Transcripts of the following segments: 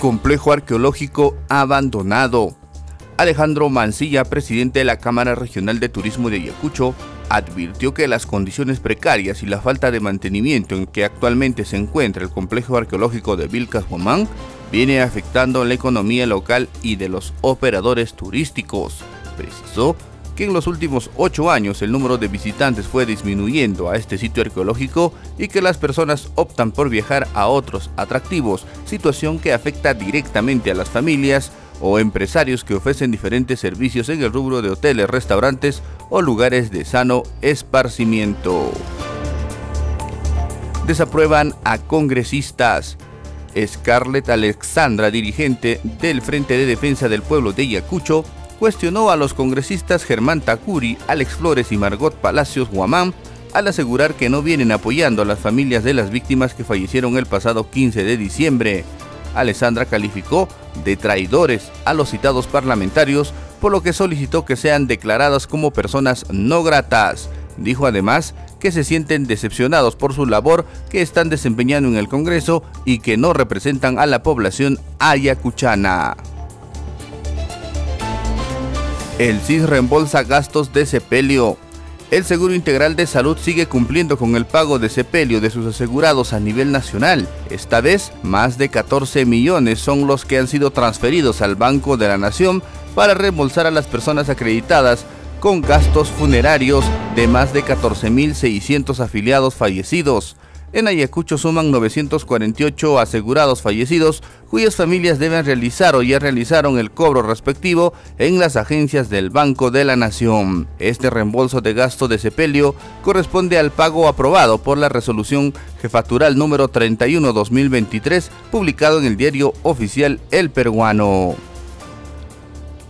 Complejo arqueológico abandonado. Alejandro Mancilla, presidente de la Cámara Regional de Turismo de Ayacucho, advirtió que las condiciones precarias y la falta de mantenimiento en que actualmente se encuentra el complejo arqueológico de Vilcas Guamán viene afectando la economía local y de los operadores turísticos. Precisó que en los últimos ocho años el número de visitantes fue disminuyendo a este sitio arqueológico y que las personas optan por viajar a otros atractivos, situación que afecta directamente a las familias o empresarios que ofrecen diferentes servicios en el rubro de hoteles, restaurantes o lugares de sano esparcimiento. Desaprueban a congresistas. Scarlett Alexandra, dirigente del Frente de Defensa del Pueblo de Ayacucho, cuestionó a los congresistas Germán Takuri, Alex Flores y Margot Palacios Guamán al asegurar que no vienen apoyando a las familias de las víctimas que fallecieron el pasado 15 de diciembre. Alessandra calificó de traidores a los citados parlamentarios, por lo que solicitó que sean declaradas como personas no gratas. Dijo además que se sienten decepcionados por su labor que están desempeñando en el Congreso y que no representan a la población ayacuchana. El CIS reembolsa gastos de sepelio. El Seguro Integral de Salud sigue cumpliendo con el pago de sepelio de sus asegurados a nivel nacional. Esta vez, más de 14 millones son los que han sido transferidos al Banco de la Nación para reembolsar a las personas acreditadas con gastos funerarios de más de 14.600 afiliados fallecidos. En Ayacucho suman 948 asegurados fallecidos cuyas familias deben realizar o ya realizaron el cobro respectivo en las agencias del Banco de la Nación. Este reembolso de gasto de sepelio corresponde al pago aprobado por la resolución jefatural número 31-2023 publicado en el diario oficial El Peruano.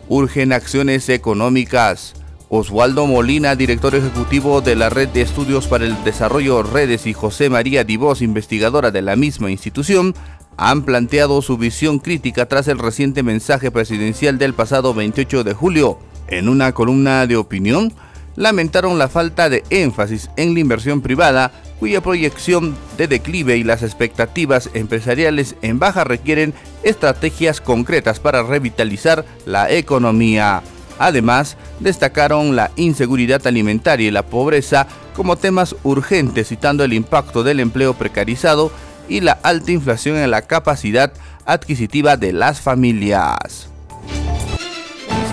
Urgen acciones económicas. Oswaldo Molina, director ejecutivo de la Red de Estudios para el Desarrollo Redes y José María Divos, investigadora de la misma institución, han planteado su visión crítica tras el reciente mensaje presidencial del pasado 28 de julio. En una columna de opinión, lamentaron la falta de énfasis en la inversión privada, cuya proyección de declive y las expectativas empresariales en baja requieren estrategias concretas para revitalizar la economía. Además, destacaron la inseguridad alimentaria y la pobreza como temas urgentes, citando el impacto del empleo precarizado y la alta inflación en la capacidad adquisitiva de las familias.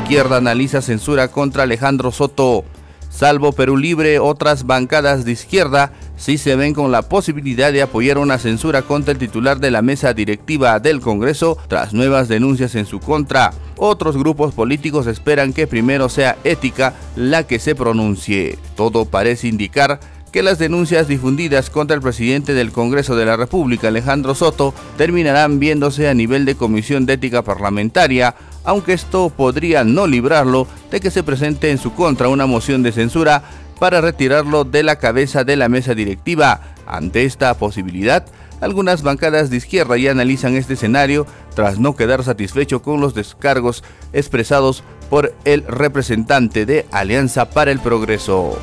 Izquierda analiza censura contra Alejandro Soto. Salvo Perú Libre, otras bancadas de izquierda sí se ven con la posibilidad de apoyar una censura contra el titular de la mesa directiva del Congreso tras nuevas denuncias en su contra. Otros grupos políticos esperan que primero sea ética la que se pronuncie. Todo parece indicar que las denuncias difundidas contra el presidente del Congreso de la República, Alejandro Soto, terminarán viéndose a nivel de Comisión de Ética Parlamentaria, aunque esto podría no librarlo de que se presente en su contra una moción de censura para retirarlo de la cabeza de la mesa directiva. Ante esta posibilidad, algunas bancadas de izquierda ya analizan este escenario tras no quedar satisfecho con los descargos expresados por el representante de Alianza para el Progreso.